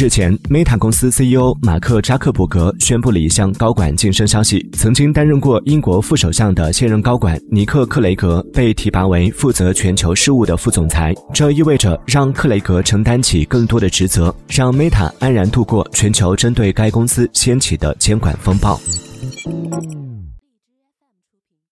日前 meta 公司 ceo 马克扎克伯格宣布了一项高管晋升消息曾经担任过英国副首相的现任高管尼克克雷格被提拔为负责全球事务的副总裁。这意味着让克雷格承担起更多的职责让 meta 安然度过全球针对该公司掀起的监管风暴。